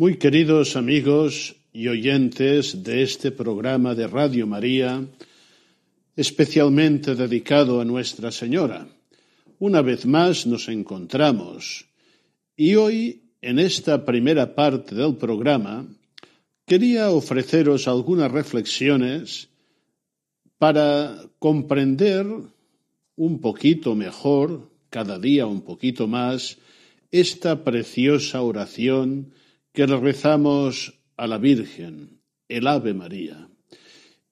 Muy queridos amigos y oyentes de este programa de Radio María, especialmente dedicado a Nuestra Señora, una vez más nos encontramos. Y hoy, en esta primera parte del programa, quería ofreceros algunas reflexiones para comprender un poquito mejor, cada día un poquito más, esta preciosa oración que le rezamos a la Virgen, el Ave María.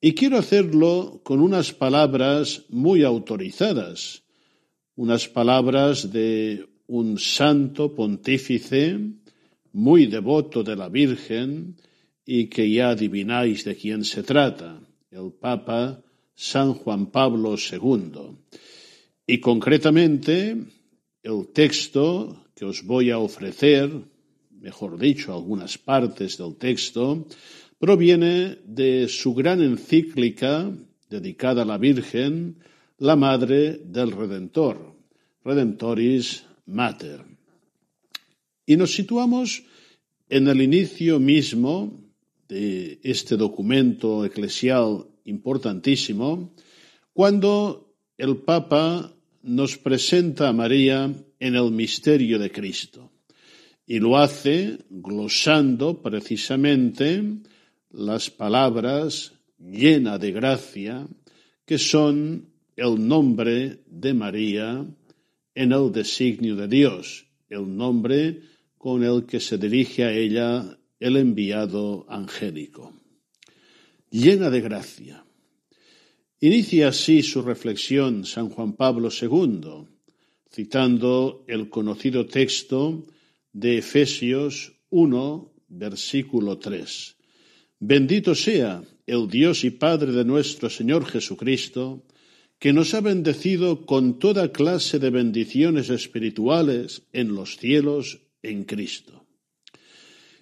Y quiero hacerlo con unas palabras muy autorizadas, unas palabras de un santo pontífice muy devoto de la Virgen y que ya adivináis de quién se trata, el Papa San Juan Pablo II. Y concretamente, el texto que os voy a ofrecer, mejor dicho, algunas partes del texto, proviene de su gran encíclica dedicada a la Virgen, la Madre del Redentor, Redemptoris Mater. Y nos situamos en el inicio mismo de este documento eclesial importantísimo, cuando el Papa nos presenta a María en el misterio de Cristo. Y lo hace glosando precisamente las palabras llena de gracia que son el nombre de María en el designio de Dios, el nombre con el que se dirige a ella el enviado angélico. Llena de gracia. Inicia así su reflexión San Juan Pablo II, citando el conocido texto de Efesios 1, versículo 3. Bendito sea el Dios y Padre de nuestro Señor Jesucristo, que nos ha bendecido con toda clase de bendiciones espirituales en los cielos en Cristo.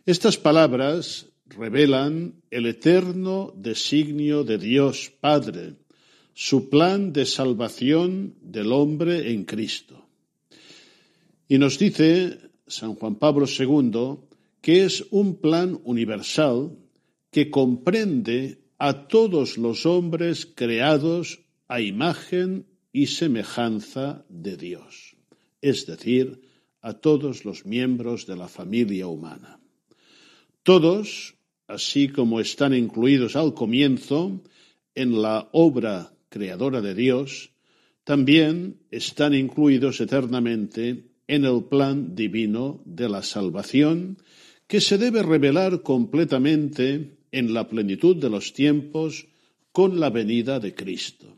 Estas palabras revelan el eterno designio de Dios Padre, su plan de salvación del hombre en Cristo. Y nos dice San Juan Pablo II que es un plan universal que comprende a todos los hombres creados a imagen y semejanza de Dios, es decir, a todos los miembros de la familia humana. Todos, así como están incluidos al comienzo en la obra creadora de Dios, también están incluidos eternamente en el plan divino de la salvación que se debe revelar completamente en la plenitud de los tiempos con la venida de Cristo.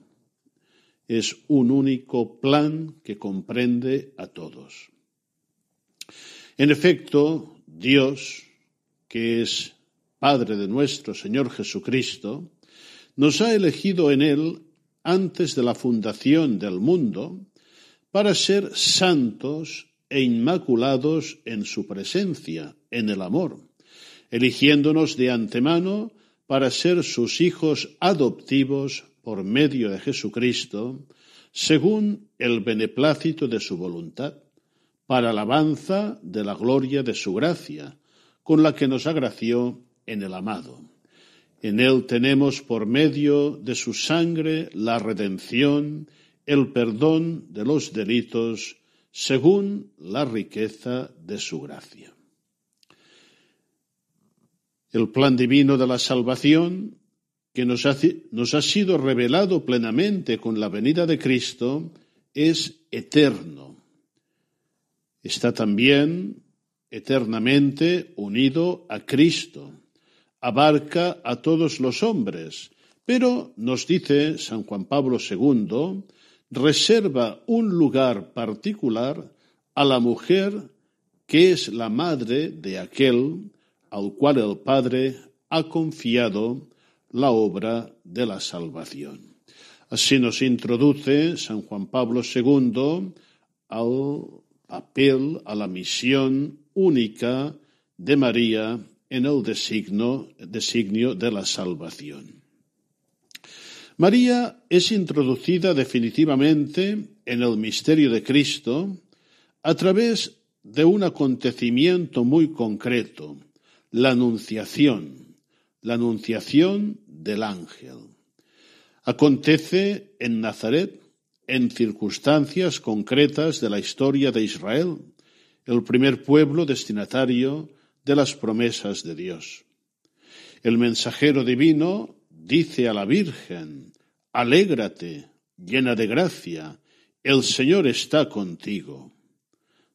Es un único plan que comprende a todos. En efecto, Dios, que es Padre de nuestro Señor Jesucristo, nos ha elegido en Él antes de la fundación del mundo para ser santos e inmaculados en su presencia, en el amor, eligiéndonos de antemano para ser sus hijos adoptivos por medio de Jesucristo, según el beneplácito de su voluntad, para alabanza de la gloria de su gracia, con la que nos agració en el amado. En él tenemos por medio de su sangre la redención, el perdón de los delitos, según la riqueza de su gracia. El plan divino de la salvación que nos ha, sido revelado plenamente con la venida de Cristo es eterno. Está también eternamente unido a Cristo. Abarca a todos los hombres, pero nos dice San Juan Pablo II, reserva un lugar particular a la mujer que es la madre de aquel al cual el Padre ha confiado la obra de la salvación. Así nos introduce San Juan Pablo II al papel, a la misión única de María en el designio, designio de la salvación. María es introducida definitivamente en el misterio de Cristo a través de un acontecimiento muy concreto, la anunciación, la anunciación del ángel. Acontece en Nazaret en circunstancias concretas de la historia de Israel, el primer pueblo destinatario de las promesas de Dios. El mensajero divino dice a la Virgen, Alégrate, llena de gracia, el Señor está contigo.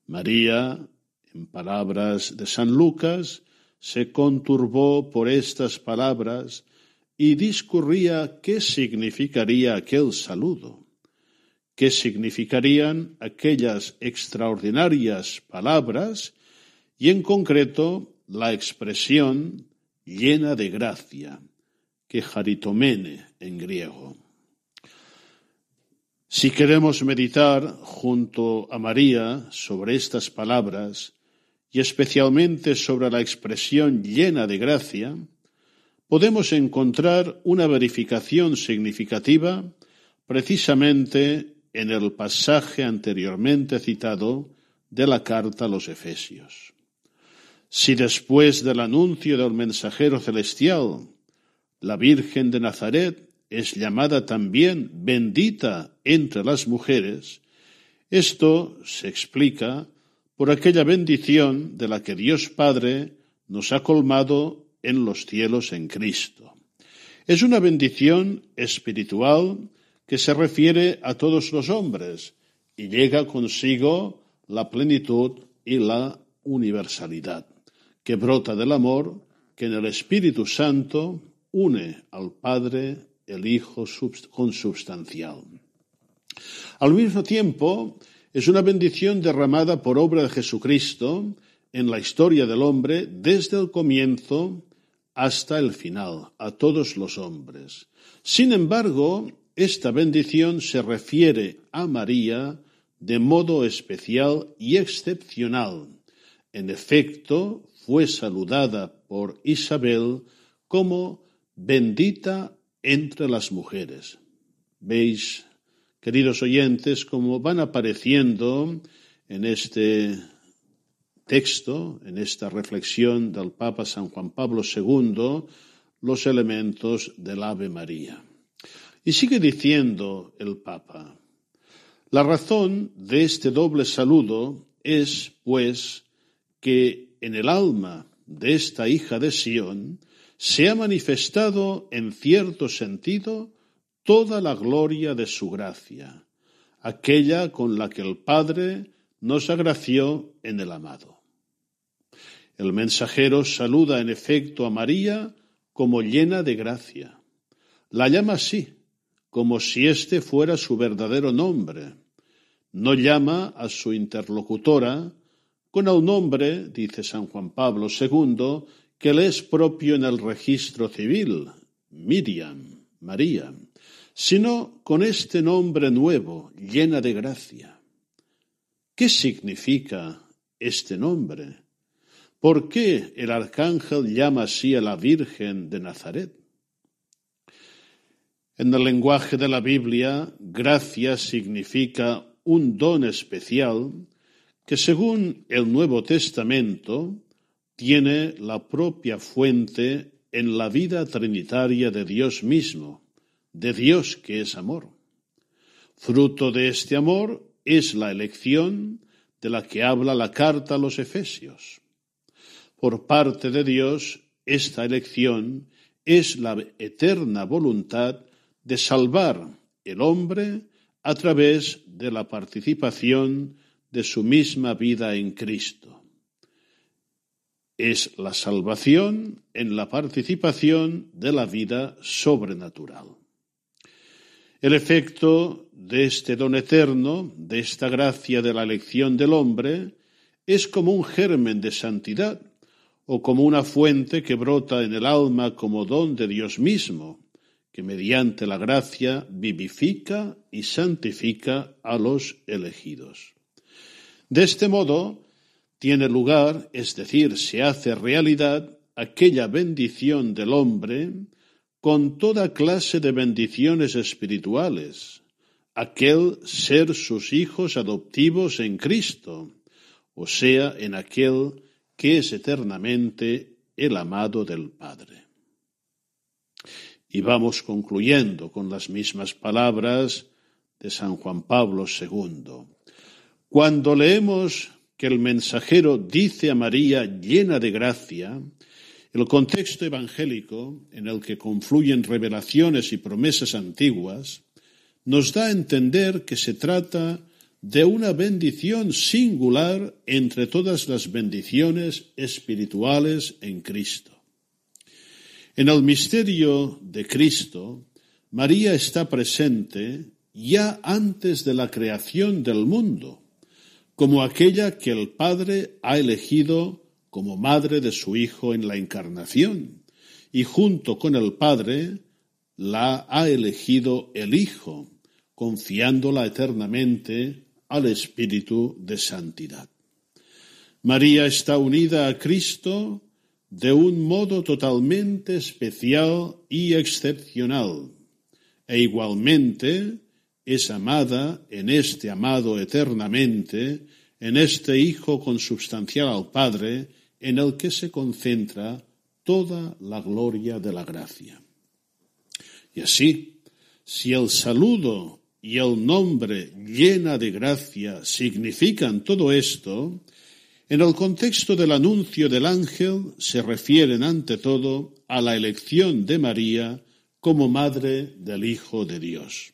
María, en palabras de San Lucas, se conturbó por estas palabras y discurría qué significaría aquel saludo, qué significarían aquellas extraordinarias palabras y en concreto la expresión llena de gracia, que en griego. Si queremos meditar junto a María sobre estas palabras, y especialmente sobre la expresión llena de gracia, podemos encontrar una verificación significativa precisamente en el pasaje anteriormente citado de la carta a los Efesios. Si después del anuncio del mensajero celestial, la Virgen de Nazaret es llamada también bendita entre las mujeres, esto se explica por aquella bendición de la que Dios Padre nos ha colmado en los cielos en Cristo. Es una bendición espiritual que se refiere a todos los hombres y llega consigo la plenitud y la universalidad, que brota del amor que en el Espíritu Santo une al Padre, el Hijo consubstancial. Al mismo tiempo, es una bendición derramada por obra de Jesucristo en la historia del hombre desde el comienzo hasta el final, a todos los hombres. Sin embargo, esta bendición se refiere a María de modo especial y excepcional. En efecto, fue saludada por Isabel como bendita entre las mujeres. ¿Veis queridos oyentes, como van apareciendo en este texto, en esta reflexión del Papa San Juan Pablo II, los elementos del Ave María. Y sigue diciendo el Papa, la razón de este doble saludo es, pues, que en el alma de esta hija de Sión se ha manifestado en cierto sentido toda la gloria de su gracia, aquella con la que el Padre nos agració en el amado. El mensajero saluda en efecto a María como llena de gracia. La llama así, como si éste fuera su verdadero nombre. No llama a su interlocutora con el nombre, dice San Juan Pablo II, que le es propio en el registro civil, Miriam, María sino con este nombre nuevo, llena de gracia. ¿Qué significa este nombre? ¿Por qué el arcángel llama así a la Virgen de Nazaret? En el lenguaje de la Biblia, gracia significa un don especial que según el Nuevo Testamento tiene la propia fuente en la vida trinitaria de Dios mismo de Dios que es amor. Fruto de este amor es la elección de la que habla la carta a los Efesios. Por parte de Dios, esta elección es la eterna voluntad de salvar el hombre a través de la participación de su misma vida en Cristo. Es la salvación en la participación de la vida sobrenatural. El efecto de este don eterno, de esta gracia de la elección del hombre, es como un germen de santidad o como una fuente que brota en el alma como don de Dios mismo, que mediante la gracia vivifica y santifica a los elegidos. De este modo, tiene lugar, es decir, se hace realidad aquella bendición del hombre con toda clase de bendiciones espirituales, aquel ser sus hijos adoptivos en Cristo, o sea, en aquel que es eternamente el amado del Padre. Y vamos concluyendo con las mismas palabras de San Juan Pablo II. Cuando leemos que el mensajero dice a María llena de gracia, el contexto evangélico en el que confluyen revelaciones y promesas antiguas nos da a entender que se trata de una bendición singular entre todas las bendiciones espirituales en Cristo. En el misterio de Cristo, María está presente ya antes de la creación del mundo, como aquella que el Padre ha elegido como madre de su Hijo en la encarnación, y junto con el Padre la ha elegido el Hijo, confiándola eternamente al Espíritu de Santidad. María está unida a Cristo de un modo totalmente especial y excepcional, e igualmente es amada en este amado eternamente, en este Hijo consubstancial al Padre, en el que se concentra toda la gloria de la gracia. Y así, si el saludo y el nombre llena de gracia significan todo esto, en el contexto del anuncio del ángel se refieren ante todo a la elección de María como madre del Hijo de Dios.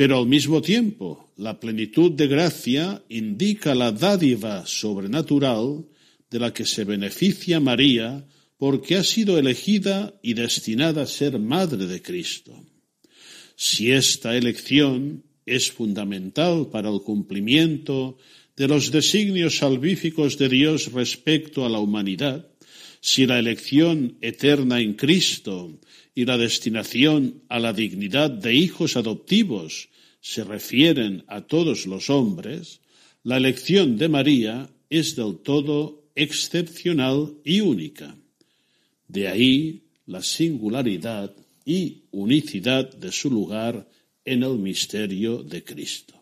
Pero al mismo tiempo, la plenitud de gracia indica la dádiva sobrenatural de la que se beneficia María porque ha sido elegida y destinada a ser madre de Cristo. Si esta elección es fundamental para el cumplimiento de los designios salvíficos de Dios respecto a la humanidad, si la elección eterna en Cristo y la destinación a la dignidad de hijos adoptivos se refieren a todos los hombres, la elección de María es del todo excepcional y única. De ahí la singularidad y unicidad de su lugar en el misterio de Cristo.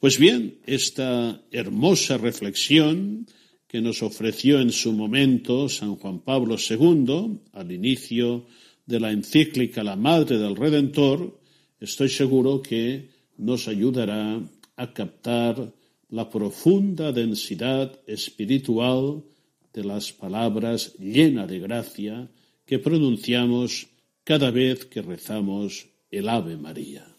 Pues bien, esta hermosa reflexión que nos ofreció en su momento San Juan Pablo II al inicio de la encíclica La Madre del Redentor, estoy seguro que nos ayudará a captar la profunda densidad espiritual de las palabras llenas de gracia que pronunciamos cada vez que rezamos el Ave María.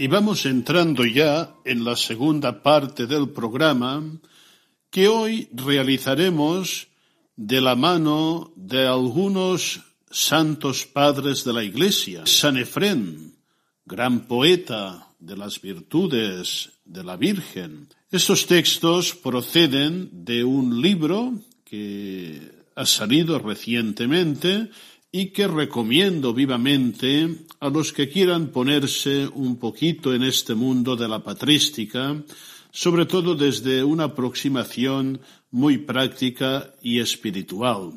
Y vamos entrando ya en la segunda parte del programa que hoy realizaremos de la mano de algunos santos padres de la Iglesia. San Efrén, gran poeta de las virtudes de la Virgen. Estos textos proceden de un libro que ha salido recientemente y que recomiendo vivamente a los que quieran ponerse un poquito en este mundo de la patrística, sobre todo desde una aproximación muy práctica y espiritual.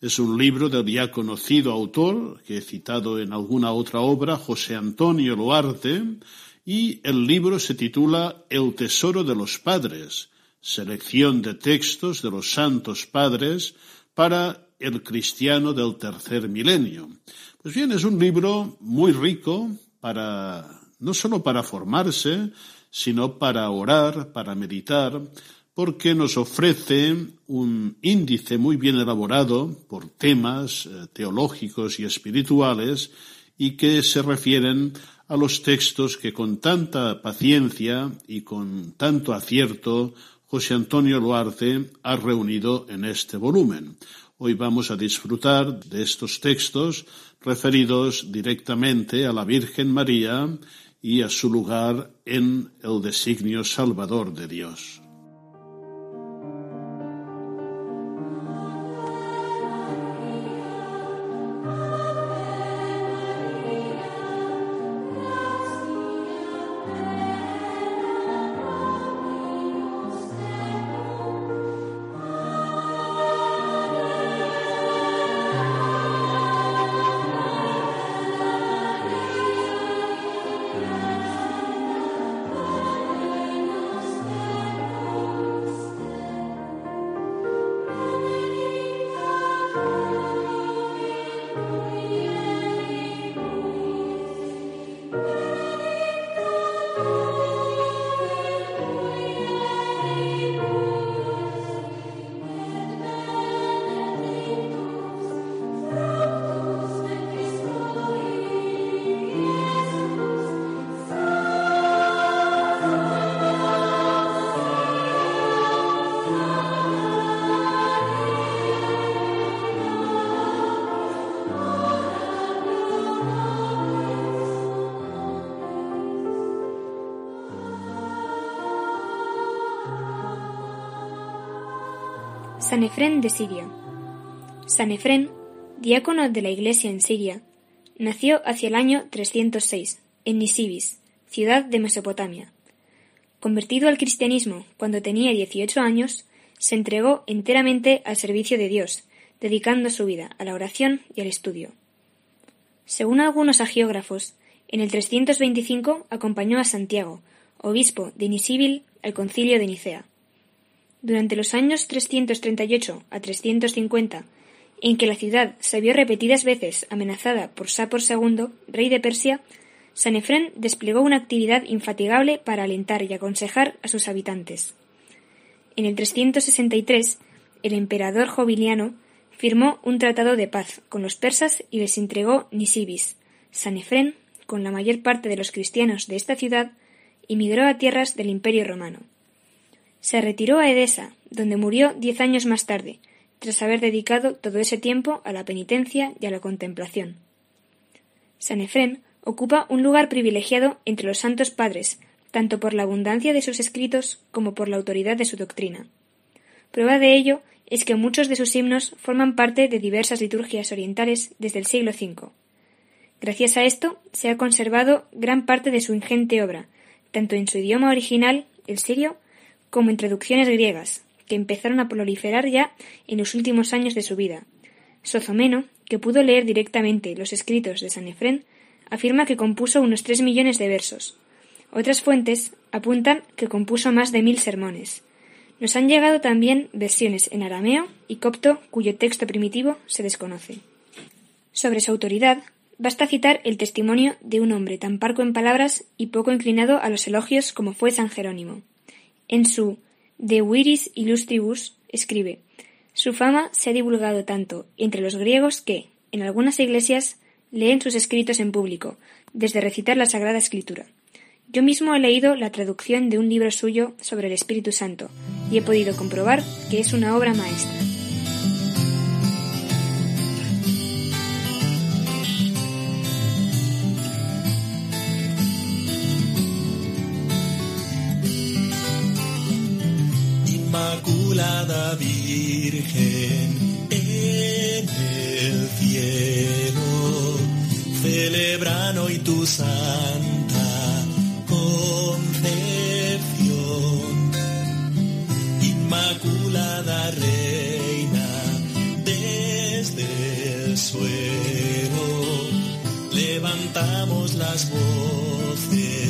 Es un libro del ya conocido autor, que he citado en alguna otra obra, José Antonio Loarte, y el libro se titula El Tesoro de los Padres, selección de textos de los santos padres para el cristiano del tercer milenio. Pues bien, es un libro muy rico para, no solo para formarse, sino para orar, para meditar, porque nos ofrece un índice muy bien elaborado por temas eh, teológicos y espirituales y que se refieren a los textos que con tanta paciencia y con tanto acierto José Antonio Luarte ha reunido en este volumen. Hoy vamos a disfrutar de estos textos referidos directamente a la Virgen María y a su lugar en el designio salvador de Dios. San Efrén de Siria. San Efrén, diácono de la Iglesia en Siria, nació hacia el año 306 en Nisibis, ciudad de Mesopotamia. Convertido al cristianismo cuando tenía 18 años, se entregó enteramente al servicio de Dios, dedicando su vida a la oración y al estudio. Según algunos agiógrafos, en el 325 acompañó a Santiago, obispo de Nisíbil, al concilio de Nicea. Durante los años 338 a 350, en que la ciudad se vio repetidas veces amenazada por Sapor II, rey de Persia, San Efrén desplegó una actividad infatigable para alentar y aconsejar a sus habitantes. En el 363, el emperador Jobiliano firmó un tratado de paz con los persas y les entregó Nisibis. San Efrén, con la mayor parte de los cristianos de esta ciudad, emigró a tierras del Imperio romano. Se retiró a Edesa, donde murió diez años más tarde, tras haber dedicado todo ese tiempo a la penitencia y a la contemplación. San Efrén ocupa un lugar privilegiado entre los santos padres, tanto por la abundancia de sus escritos como por la autoridad de su doctrina. Prueba de ello es que muchos de sus himnos forman parte de diversas liturgias orientales desde el siglo V. Gracias a esto se ha conservado gran parte de su ingente obra, tanto en su idioma original, el sirio, como introducciones griegas, que empezaron a proliferar ya en los últimos años de su vida. Sozomeno, que pudo leer directamente los escritos de San Efrén, afirma que compuso unos tres millones de versos. Otras fuentes apuntan que compuso más de mil sermones. Nos han llegado también versiones en arameo y copto cuyo texto primitivo se desconoce. Sobre su autoridad, basta citar el testimonio de un hombre tan parco en palabras y poco inclinado a los elogios como fue San Jerónimo. En su De Viris Illustribus escribe Su fama se ha divulgado tanto entre los griegos que, en algunas iglesias, leen sus escritos en público, desde recitar la Sagrada Escritura, Yo mismo he leído la traducción de un libro suyo sobre el Espíritu Santo y he podido comprobar que es una obra maestra. Inmaculada Virgen en el cielo, celebran hoy tu santa concepción. Inmaculada Reina, desde el suelo levantamos las voces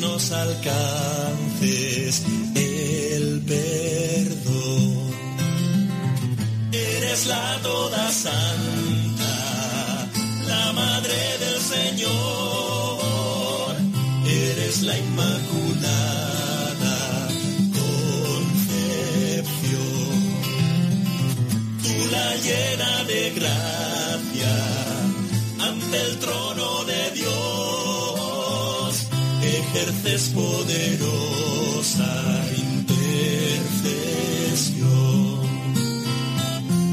nos alcances el perdón. Eres la toda santa, la madre del Señor. Eres la inmaculada Poderosa intercesión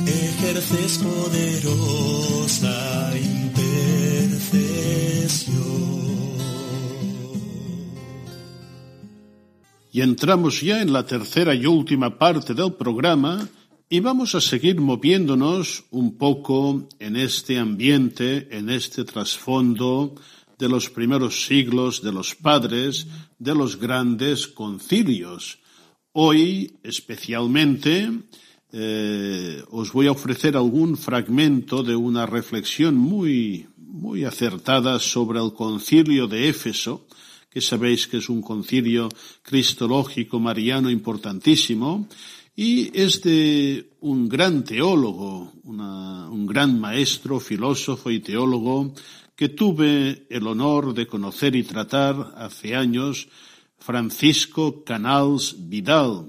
ejerces poderosa intercesión. Y entramos ya en la tercera y última parte del programa y vamos a seguir moviéndonos un poco en este ambiente, en este trasfondo de los primeros siglos de los padres, de los grandes concilios. Hoy, especialmente, eh, os voy a ofrecer algún fragmento de una reflexión muy, muy acertada sobre el concilio de Éfeso, que sabéis que es un concilio cristológico mariano importantísimo, y es de un gran teólogo, un gran maestro, filósofo y teólogo que tuve el honor de conocer y tratar hace años, Francisco Canals Vidal,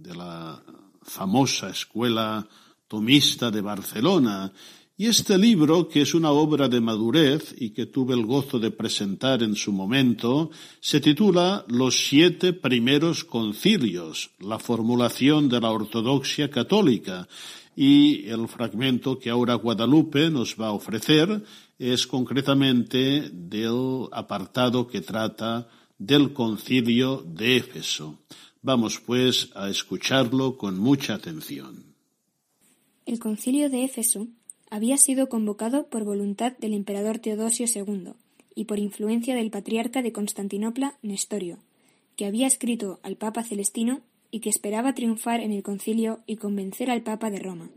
de la famosa escuela tomista de Barcelona. Y este libro, que es una obra de madurez y que tuve el gozo de presentar en su momento, se titula Los siete primeros concilios, la formulación de la ortodoxia católica. Y el fragmento que ahora Guadalupe nos va a ofrecer es concretamente del apartado que trata del concilio de Éfeso. Vamos pues a escucharlo con mucha atención. El concilio de Éfeso había sido convocado por voluntad del emperador Teodosio II y por influencia del patriarca de Constantinopla, Nestorio, que había escrito al Papa Celestino y que esperaba triunfar en el concilio y convencer al Papa de Roma.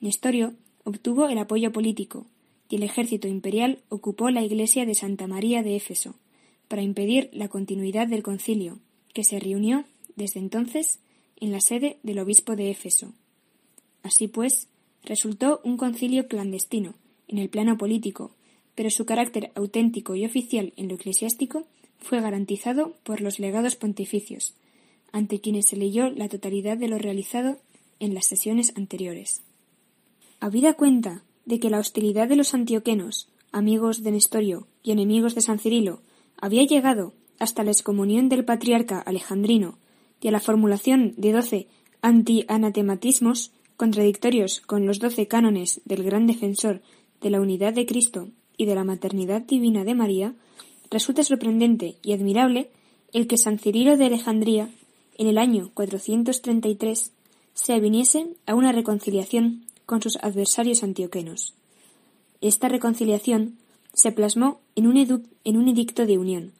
Nestorio obtuvo el apoyo político y el ejército imperial ocupó la iglesia de Santa María de Éfeso, para impedir la continuidad del concilio, que se reunió desde entonces en la sede del obispo de Éfeso. Así pues, resultó un concilio clandestino en el plano político, pero su carácter auténtico y oficial en lo eclesiástico fue garantizado por los legados pontificios, ante quienes se leyó la totalidad de lo realizado en las sesiones anteriores. Habida cuenta de que la hostilidad de los antioquenos, amigos de Nestorio y enemigos de San Cirilo, había llegado hasta la excomunión del patriarca alejandrino y a la formulación de doce anti-anatematismos contradictorios con los doce cánones del gran defensor de la unidad de Cristo y de la maternidad divina de María, resulta sorprendente y admirable el que San Cirilo de Alejandría, en el año 433, se aviniese a una reconciliación con sus adversarios antioquenos. Esta reconciliación se plasmó en un, en un edicto de unión,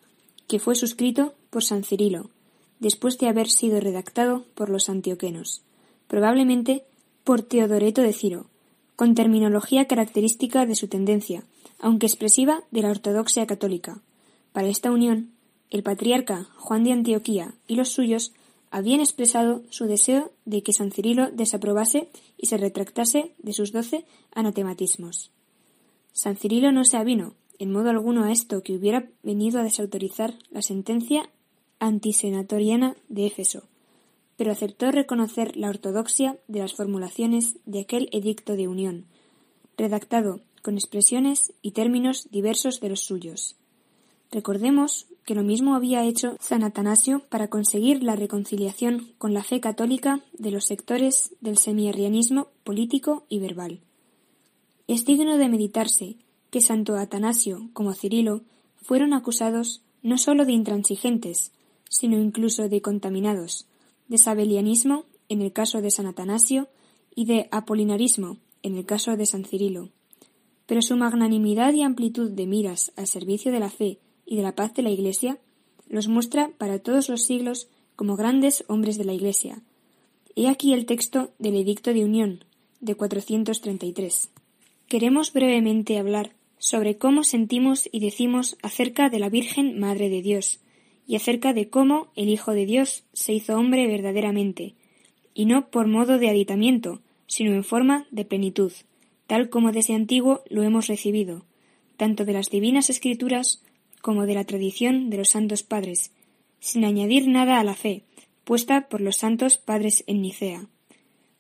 que fue suscrito por San Cirilo, después de haber sido redactado por los antioquenos, probablemente por Teodoreto de Ciro, con terminología característica de su tendencia, aunque expresiva de la ortodoxia católica. Para esta unión, el patriarca Juan de Antioquía y los suyos habían expresado su deseo de que San Cirilo desaprobase y se retractase de sus doce anatematismos. San Cirilo no se avino, en modo alguno, a esto que hubiera venido a desautorizar la sentencia antisenatoriana de Éfeso, pero aceptó reconocer la ortodoxia de las formulaciones de aquel edicto de unión, redactado con expresiones y términos diversos de los suyos. Recordemos que lo mismo había hecho San Atanasio para conseguir la reconciliación con la fe católica de los sectores del semiarrianismo político y verbal. Es digno de meditarse que tanto Atanasio como Cirilo fueron acusados no sólo de intransigentes, sino incluso de contaminados, de sabelianismo en el caso de San Atanasio y de apolinarismo en el caso de San Cirilo. Pero su magnanimidad y amplitud de miras al servicio de la fe y de la paz de la Iglesia los muestra para todos los siglos como grandes hombres de la Iglesia. He aquí el texto del Edicto de Unión de 433. Queremos brevemente hablar sobre cómo sentimos y decimos acerca de la Virgen Madre de Dios, y acerca de cómo el Hijo de Dios se hizo hombre verdaderamente, y no por modo de aditamiento, sino en forma de plenitud, tal como desde antiguo lo hemos recibido, tanto de las divinas escrituras como de la tradición de los santos padres, sin añadir nada a la fe, puesta por los santos padres en Nicea.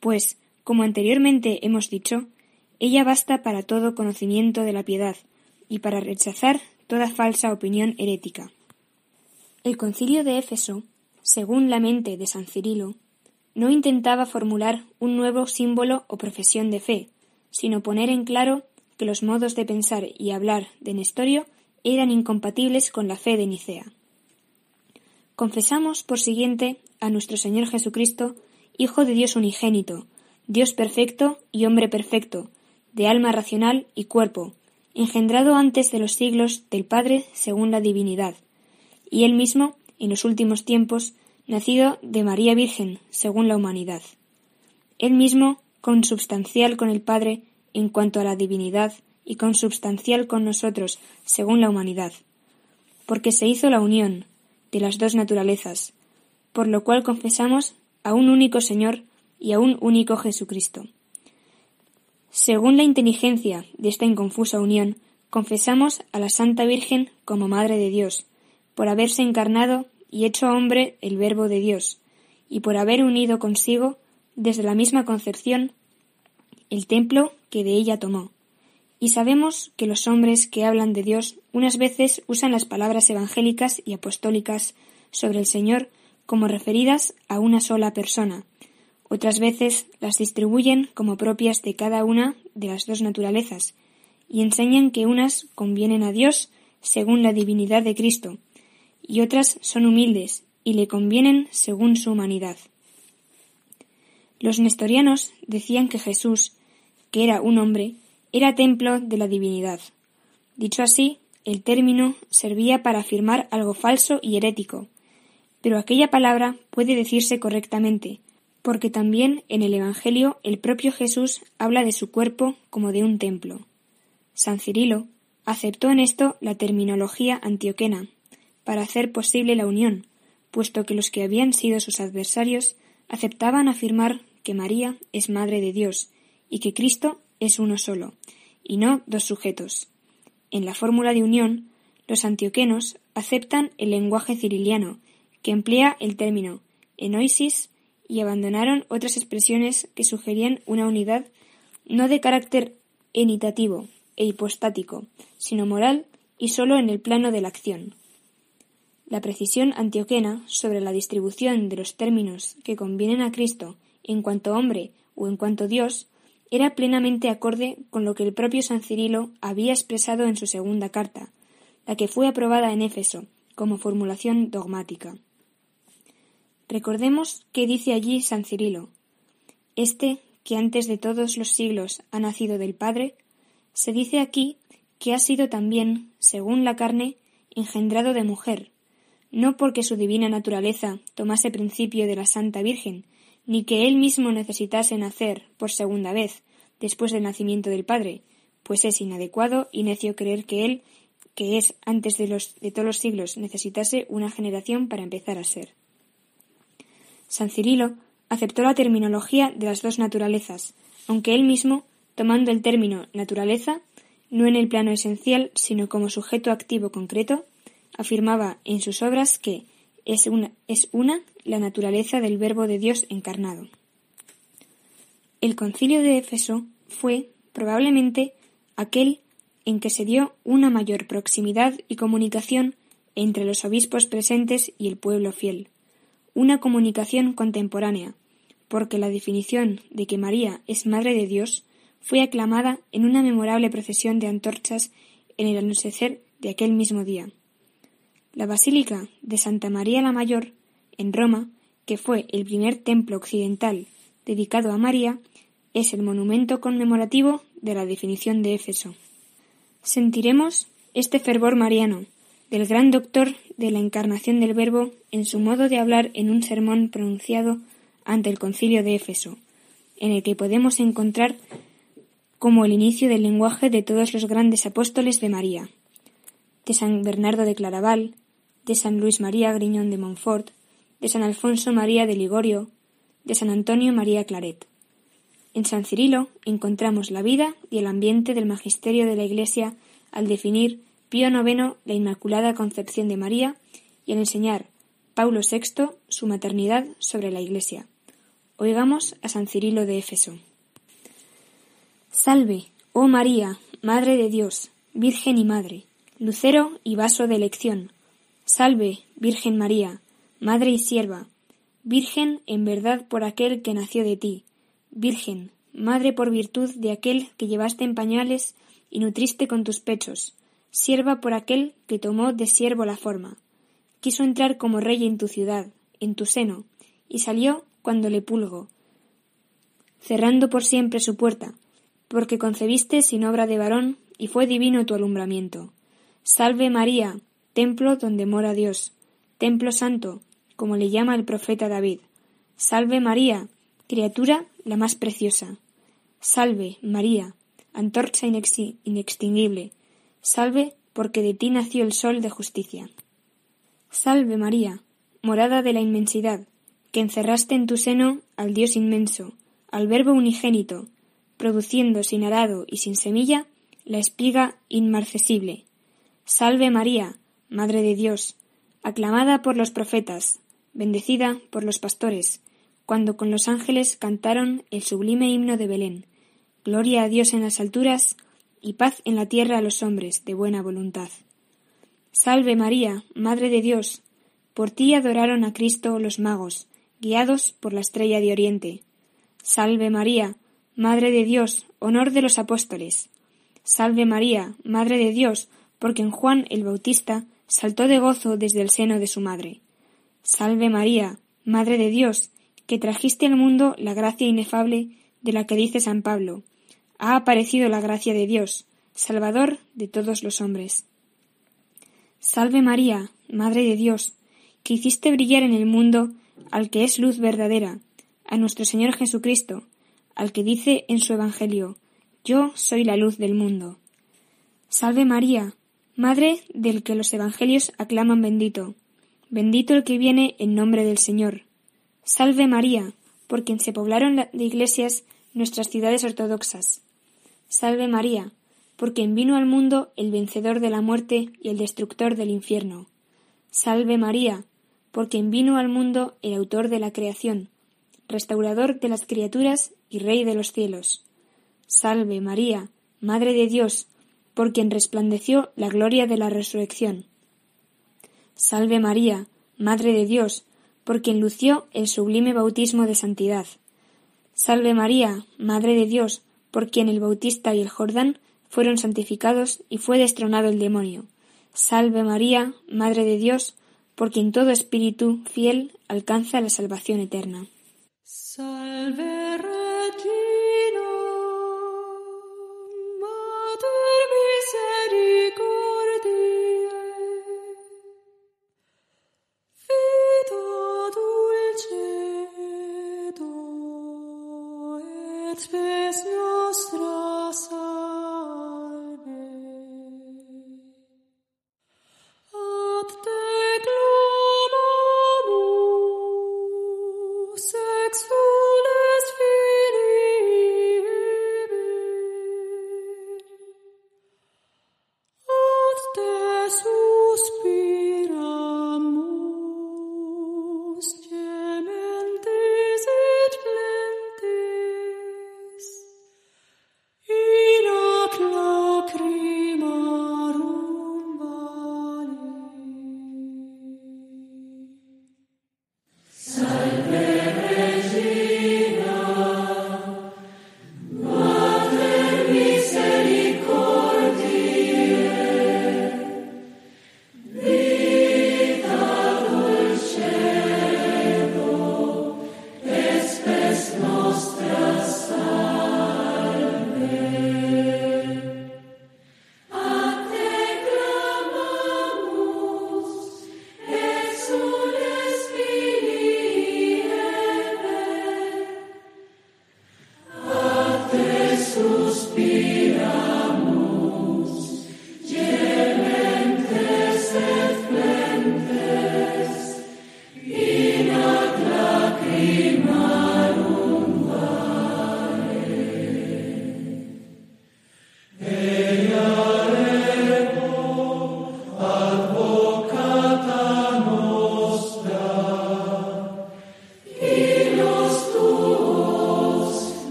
Pues, como anteriormente hemos dicho, ella basta para todo conocimiento de la piedad y para rechazar toda falsa opinión herética. El concilio de Éfeso, según la mente de San Cirilo, no intentaba formular un nuevo símbolo o profesión de fe, sino poner en claro que los modos de pensar y hablar de Nestorio eran incompatibles con la fe de Nicea. Confesamos, por siguiente, a nuestro Señor Jesucristo, Hijo de Dios unigénito, Dios perfecto y hombre perfecto, de alma racional y cuerpo, engendrado antes de los siglos del Padre según la divinidad, y él mismo, en los últimos tiempos, nacido de María Virgen según la humanidad. Él mismo, consubstancial con el Padre en cuanto a la divinidad y consubstancial con nosotros según la humanidad, porque se hizo la unión de las dos naturalezas, por lo cual confesamos a un único Señor y a un único Jesucristo. Según la inteligencia de esta inconfusa unión, confesamos a la Santa Virgen como Madre de Dios, por haberse encarnado y hecho hombre el Verbo de Dios, y por haber unido consigo, desde la misma concepción, el templo que de ella tomó. Y sabemos que los hombres que hablan de Dios unas veces usan las palabras evangélicas y apostólicas sobre el Señor como referidas a una sola persona, otras veces las distribuyen como propias de cada una de las dos naturalezas, y enseñan que unas convienen a Dios según la divinidad de Cristo, y otras son humildes y le convienen según su humanidad. Los nestorianos decían que Jesús, que era un hombre, era templo de la divinidad. Dicho así, el término servía para afirmar algo falso y herético, pero aquella palabra puede decirse correctamente, porque también en el Evangelio el propio Jesús habla de su cuerpo como de un templo. San Cirilo aceptó en esto la terminología antioquena, para hacer posible la unión, puesto que los que habían sido sus adversarios aceptaban afirmar que María es Madre de Dios y que Cristo es uno solo, y no dos sujetos. En la fórmula de unión, los antioquenos aceptan el lenguaje ciriliano, que emplea el término enoisis y abandonaron otras expresiones que sugerían una unidad no de carácter enitativo e hipostático, sino moral y sólo en el plano de la acción. La precisión antioquena sobre la distribución de los términos que convienen a Cristo en cuanto hombre o en cuanto Dios era plenamente acorde con lo que el propio San Cirilo había expresado en su segunda carta, la que fue aprobada en Éfeso como formulación dogmática. Recordemos que dice allí San Cirilo, Este, que antes de todos los siglos ha nacido del Padre, se dice aquí que ha sido también, según la carne, engendrado de mujer, no porque su divina naturaleza tomase principio de la Santa Virgen, ni que él mismo necesitase nacer por segunda vez después del nacimiento del Padre, pues es inadecuado y necio creer que él, que es antes de, de todos los siglos, necesitase una generación para empezar a ser. San Cirilo aceptó la terminología de las dos naturalezas, aunque él mismo, tomando el término naturaleza, no en el plano esencial, sino como sujeto activo concreto, afirmaba en sus obras que es una, es una la naturaleza del Verbo de Dios encarnado. El concilio de Éfeso fue, probablemente, aquel en que se dio una mayor proximidad y comunicación entre los obispos presentes y el pueblo fiel, una comunicación contemporánea, porque la definición de que María es Madre de Dios fue aclamada en una memorable procesión de antorchas en el anochecer de aquel mismo día. La Basílica de Santa María la Mayor, en Roma, que fue el primer templo occidental dedicado a María, es el monumento conmemorativo de la definición de Éfeso. Sentiremos este fervor mariano del gran doctor de la encarnación del Verbo en su modo de hablar en un sermón pronunciado ante el concilio de Éfeso, en el que podemos encontrar como el inicio del lenguaje de todos los grandes apóstoles de María, de San Bernardo de Claraval, de San Luis María Griñón de Montfort, de San Alfonso María de Ligorio, de San Antonio María Claret. En San Cirilo encontramos la vida y el ambiente del magisterio de la Iglesia al definir Pío IX la Inmaculada Concepción de María y al enseñar Paulo VI su maternidad sobre la Iglesia. Oigamos a San Cirilo de Éfeso. Salve, oh María, Madre de Dios, Virgen y Madre, lucero y vaso de elección. Salve, Virgen María, Madre y sierva, Virgen en verdad por aquel que nació de ti, Virgen, Madre por virtud de aquel que llevaste en pañales y nutriste con tus pechos, sierva por aquel que tomó de siervo la forma. Quiso entrar como rey en tu ciudad, en tu seno, y salió cuando le pulgo, cerrando por siempre su puerta, porque concebiste sin obra de varón, y fue divino tu alumbramiento. Salve María, templo donde mora Dios, templo santo, como le llama el profeta David. Salve María, criatura la más preciosa. Salve María, antorcha inextinguible. Salve porque de ti nació el sol de justicia. Salve María, morada de la inmensidad, que encerraste en tu seno al Dios inmenso, al Verbo unigénito, produciendo sin arado y sin semilla la espiga inmarcesible. Salve María, Madre de Dios, aclamada por los profetas, bendecida por los pastores, cuando con los ángeles cantaron el sublime himno de Belén. Gloria a Dios en las alturas y paz en la tierra a los hombres de buena voluntad. Salve María, Madre de Dios, por ti adoraron a Cristo los magos, guiados por la estrella de Oriente. Salve María, Madre de Dios, honor de los apóstoles. Salve María, Madre de Dios, porque en Juan el Bautista saltó de gozo desde el seno de su madre. Salve María, Madre de Dios, que trajiste al mundo la gracia inefable de la que dice San Pablo. Ha aparecido la gracia de Dios, Salvador de todos los hombres. Salve María, Madre de Dios, que hiciste brillar en el mundo al que es luz verdadera, a nuestro Señor Jesucristo, al que dice en su Evangelio, Yo soy la luz del mundo. Salve María, Madre del que los evangelios aclaman bendito. Bendito el que viene en nombre del Señor. Salve María, por quien se poblaron de iglesias nuestras ciudades ortodoxas. Salve María, por quien vino al mundo el vencedor de la muerte y el destructor del infierno. Salve María, por quien vino al mundo el autor de la creación, restaurador de las criaturas y rey de los cielos. Salve María, Madre de Dios, por quien resplandeció la gloria de la resurrección. Salve María, Madre de Dios, por quien lució el sublime bautismo de santidad. Salve María, Madre de Dios, por quien el Bautista y el Jordán fueron santificados y fue destronado el demonio. Salve María, Madre de Dios, por quien todo espíritu fiel alcanza la salvación eterna. Salve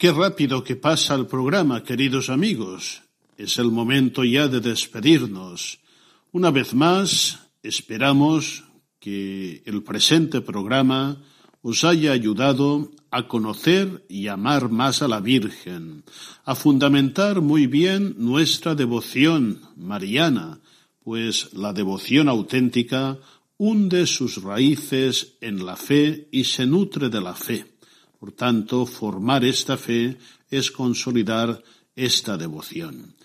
Qué rápido que pasa el programa, queridos amigos. Es el momento ya de despedirnos. Una vez más, esperamos que el presente programa os haya ayudado a conocer y amar más a la Virgen, a fundamentar muy bien nuestra devoción mariana, pues la devoción auténtica hunde sus raíces en la fe y se nutre de la fe. Por tanto, formar esta fe es consolidar esta devoción.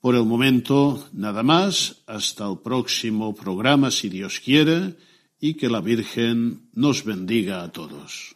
Por el momento, nada más. Hasta el próximo programa, si Dios quiere, y que la Virgen nos bendiga a todos.